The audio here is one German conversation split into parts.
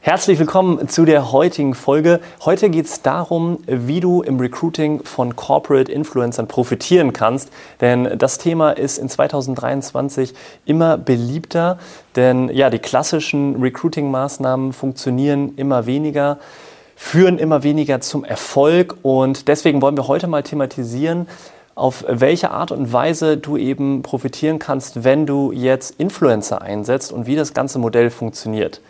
Herzlich willkommen zu der heutigen Folge. Heute geht es darum, wie du im Recruiting von Corporate Influencern profitieren kannst. Denn das Thema ist in 2023 immer beliebter, denn ja, die klassischen Recruiting-Maßnahmen funktionieren immer weniger führen immer weniger zum Erfolg und deswegen wollen wir heute mal thematisieren, auf welche Art und Weise du eben profitieren kannst, wenn du jetzt Influencer einsetzt und wie das ganze Modell funktioniert.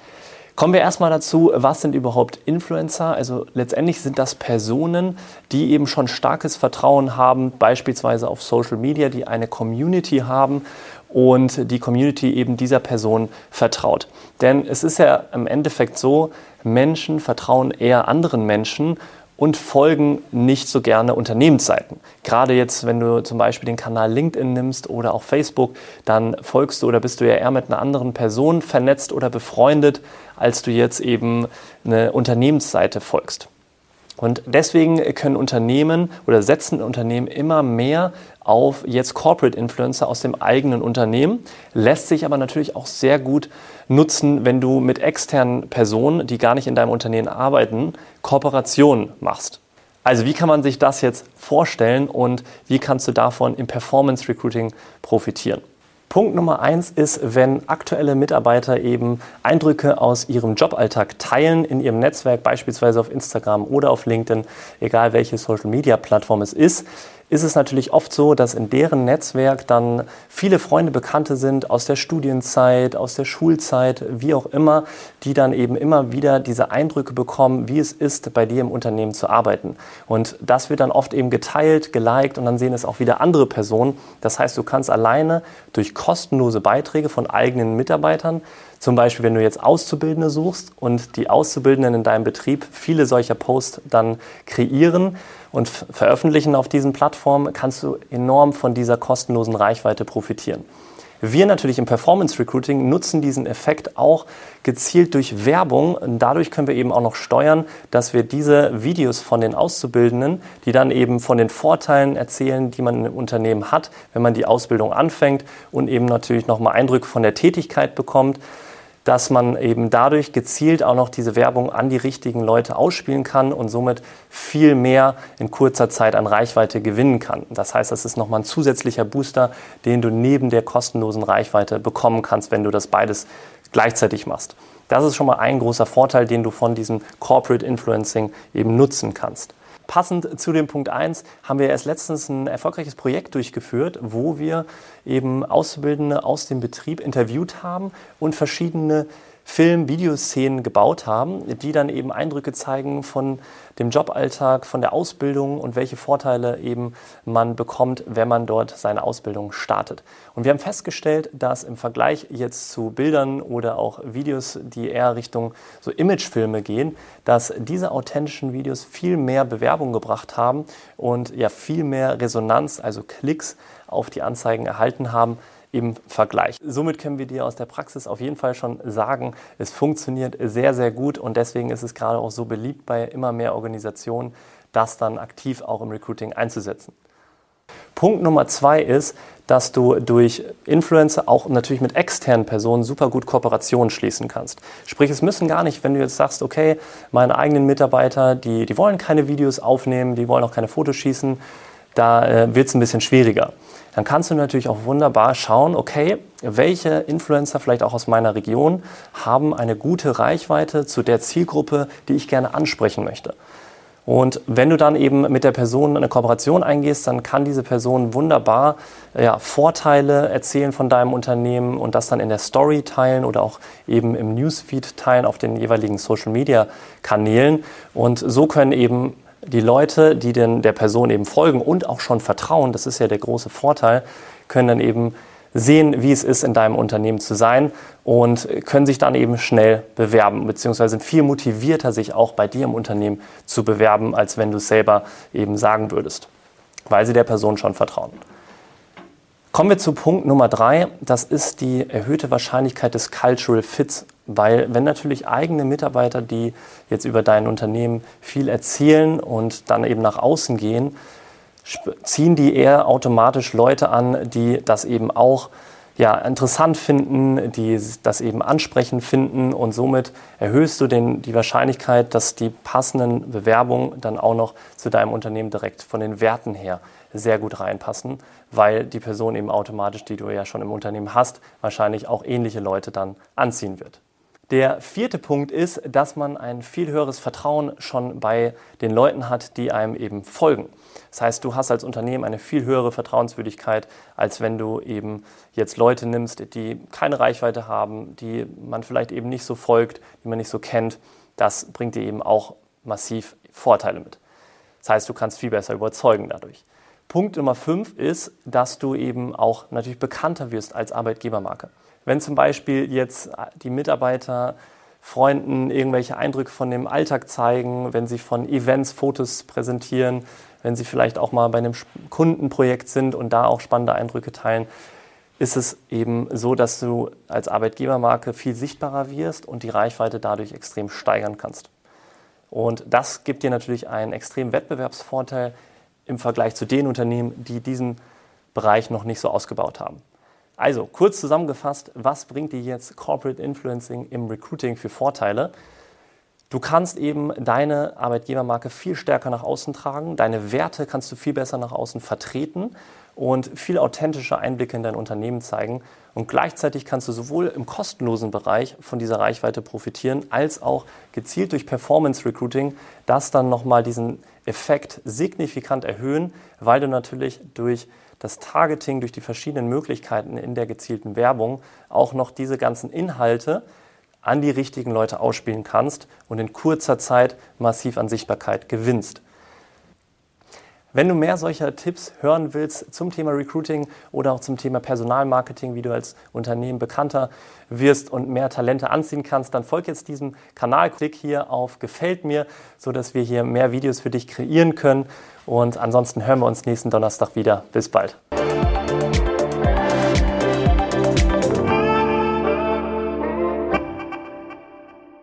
Kommen wir erstmal dazu, was sind überhaupt Influencer? Also letztendlich sind das Personen, die eben schon starkes Vertrauen haben, beispielsweise auf Social Media, die eine Community haben und die Community eben dieser Person vertraut. Denn es ist ja im Endeffekt so, Menschen vertrauen eher anderen Menschen und folgen nicht so gerne Unternehmensseiten. Gerade jetzt, wenn du zum Beispiel den Kanal LinkedIn nimmst oder auch Facebook, dann folgst du oder bist du ja eher mit einer anderen Person vernetzt oder befreundet, als du jetzt eben eine Unternehmensseite folgst. Und deswegen können Unternehmen oder setzen Unternehmen immer mehr auf jetzt Corporate Influencer aus dem eigenen Unternehmen, lässt sich aber natürlich auch sehr gut nutzen, wenn du mit externen Personen, die gar nicht in deinem Unternehmen arbeiten, Kooperationen machst. Also wie kann man sich das jetzt vorstellen und wie kannst du davon im Performance Recruiting profitieren? Punkt Nummer eins ist, wenn aktuelle Mitarbeiter eben Eindrücke aus ihrem Joballtag teilen in ihrem Netzwerk, beispielsweise auf Instagram oder auf LinkedIn, egal welche Social Media Plattform es ist, ist es natürlich oft so, dass in deren Netzwerk dann viele Freunde, Bekannte sind aus der Studienzeit, aus der Schulzeit, wie auch immer, die dann eben immer wieder diese Eindrücke bekommen, wie es ist, bei dir im Unternehmen zu arbeiten. Und das wird dann oft eben geteilt, geliked und dann sehen es auch wieder andere Personen. Das heißt, du kannst alleine durch kostenlose Beiträge von eigenen Mitarbeitern zum Beispiel, wenn du jetzt Auszubildende suchst und die Auszubildenden in deinem Betrieb viele solcher Posts dann kreieren und veröffentlichen auf diesen Plattformen, kannst du enorm von dieser kostenlosen Reichweite profitieren. Wir natürlich im Performance Recruiting nutzen diesen Effekt auch gezielt durch Werbung. Und dadurch können wir eben auch noch steuern, dass wir diese Videos von den Auszubildenden, die dann eben von den Vorteilen erzählen, die man im Unternehmen hat, wenn man die Ausbildung anfängt und eben natürlich nochmal Eindrücke von der Tätigkeit bekommt, dass man eben dadurch gezielt auch noch diese Werbung an die richtigen Leute ausspielen kann und somit viel mehr in kurzer Zeit an Reichweite gewinnen kann. Das heißt, das ist nochmal ein zusätzlicher Booster, den du neben der kostenlosen Reichweite bekommen kannst, wenn du das beides gleichzeitig machst. Das ist schon mal ein großer Vorteil, den du von diesem Corporate Influencing eben nutzen kannst. Passend zu dem Punkt 1 haben wir erst letztens ein erfolgreiches Projekt durchgeführt, wo wir eben Auszubildende aus dem Betrieb interviewt haben und verschiedene Film-, Videoszenen gebaut haben, die dann eben Eindrücke zeigen von dem Joballtag, von der Ausbildung und welche Vorteile eben man bekommt, wenn man dort seine Ausbildung startet. Und wir haben festgestellt, dass im Vergleich jetzt zu Bildern oder auch Videos, die eher Richtung so Imagefilme gehen, dass diese authentischen Videos viel mehr Bewerbung gebracht haben und ja viel mehr Resonanz, also Klicks auf die Anzeigen erhalten haben, im Vergleich. Somit können wir dir aus der Praxis auf jeden Fall schon sagen, es funktioniert sehr, sehr gut und deswegen ist es gerade auch so beliebt bei immer mehr Organisationen, das dann aktiv auch im Recruiting einzusetzen. Punkt Nummer zwei ist, dass du durch Influencer auch natürlich mit externen Personen super gut Kooperationen schließen kannst. Sprich, es müssen gar nicht, wenn du jetzt sagst, okay, meine eigenen Mitarbeiter, die, die wollen keine Videos aufnehmen, die wollen auch keine Fotos schießen, da äh, wird es ein bisschen schwieriger dann kannst du natürlich auch wunderbar schauen, okay, welche Influencer vielleicht auch aus meiner Region haben eine gute Reichweite zu der Zielgruppe, die ich gerne ansprechen möchte. Und wenn du dann eben mit der Person eine Kooperation eingehst, dann kann diese Person wunderbar ja, Vorteile erzählen von deinem Unternehmen und das dann in der Story teilen oder auch eben im Newsfeed teilen auf den jeweiligen Social-Media-Kanälen. Und so können eben die Leute, die denn der Person eben folgen und auch schon vertrauen, das ist ja der große Vorteil, können dann eben sehen, wie es ist, in deinem Unternehmen zu sein und können sich dann eben schnell bewerben, beziehungsweise sind viel motivierter, sich auch bei dir im Unternehmen zu bewerben, als wenn du es selber eben sagen würdest, weil sie der Person schon vertrauen. Kommen wir zu Punkt Nummer drei. Das ist die erhöhte Wahrscheinlichkeit des Cultural Fits. Weil wenn natürlich eigene Mitarbeiter, die jetzt über dein Unternehmen viel erzählen und dann eben nach außen gehen, ziehen die eher automatisch Leute an, die das eben auch ja, interessant finden, die das eben ansprechend finden und somit erhöhst du den, die Wahrscheinlichkeit, dass die passenden Bewerbungen dann auch noch zu deinem Unternehmen direkt von den Werten her sehr gut reinpassen, weil die Person eben automatisch, die du ja schon im Unternehmen hast, wahrscheinlich auch ähnliche Leute dann anziehen wird. Der vierte Punkt ist, dass man ein viel höheres Vertrauen schon bei den Leuten hat, die einem eben folgen. Das heißt, du hast als Unternehmen eine viel höhere Vertrauenswürdigkeit, als wenn du eben jetzt Leute nimmst, die keine Reichweite haben, die man vielleicht eben nicht so folgt, die man nicht so kennt. Das bringt dir eben auch massiv Vorteile mit. Das heißt, du kannst viel besser überzeugen dadurch. Punkt Nummer fünf ist, dass du eben auch natürlich bekannter wirst als Arbeitgebermarke. Wenn zum Beispiel jetzt die Mitarbeiter Freunden irgendwelche Eindrücke von dem Alltag zeigen, wenn sie von Events Fotos präsentieren, wenn sie vielleicht auch mal bei einem Kundenprojekt sind und da auch spannende Eindrücke teilen, ist es eben so, dass du als Arbeitgebermarke viel sichtbarer wirst und die Reichweite dadurch extrem steigern kannst. Und das gibt dir natürlich einen extremen Wettbewerbsvorteil im Vergleich zu den Unternehmen, die diesen Bereich noch nicht so ausgebaut haben. Also, kurz zusammengefasst, was bringt dir jetzt Corporate Influencing im Recruiting für Vorteile? Du kannst eben deine Arbeitgebermarke viel stärker nach außen tragen, deine Werte kannst du viel besser nach außen vertreten und viel authentische Einblicke in dein Unternehmen zeigen. Und gleichzeitig kannst du sowohl im kostenlosen Bereich von dieser Reichweite profitieren, als auch gezielt durch Performance Recruiting das dann nochmal diesen Effekt signifikant erhöhen, weil du natürlich durch das Targeting durch die verschiedenen Möglichkeiten in der gezielten Werbung auch noch diese ganzen Inhalte an die richtigen Leute ausspielen kannst und in kurzer Zeit massiv an Sichtbarkeit gewinnst. Wenn du mehr solcher Tipps hören willst zum Thema Recruiting oder auch zum Thema Personalmarketing, wie du als Unternehmen bekannter wirst und mehr Talente anziehen kannst, dann folg jetzt diesem Kanal, klick hier auf Gefällt mir, sodass wir hier mehr Videos für dich kreieren können. Und ansonsten hören wir uns nächsten Donnerstag wieder. Bis bald.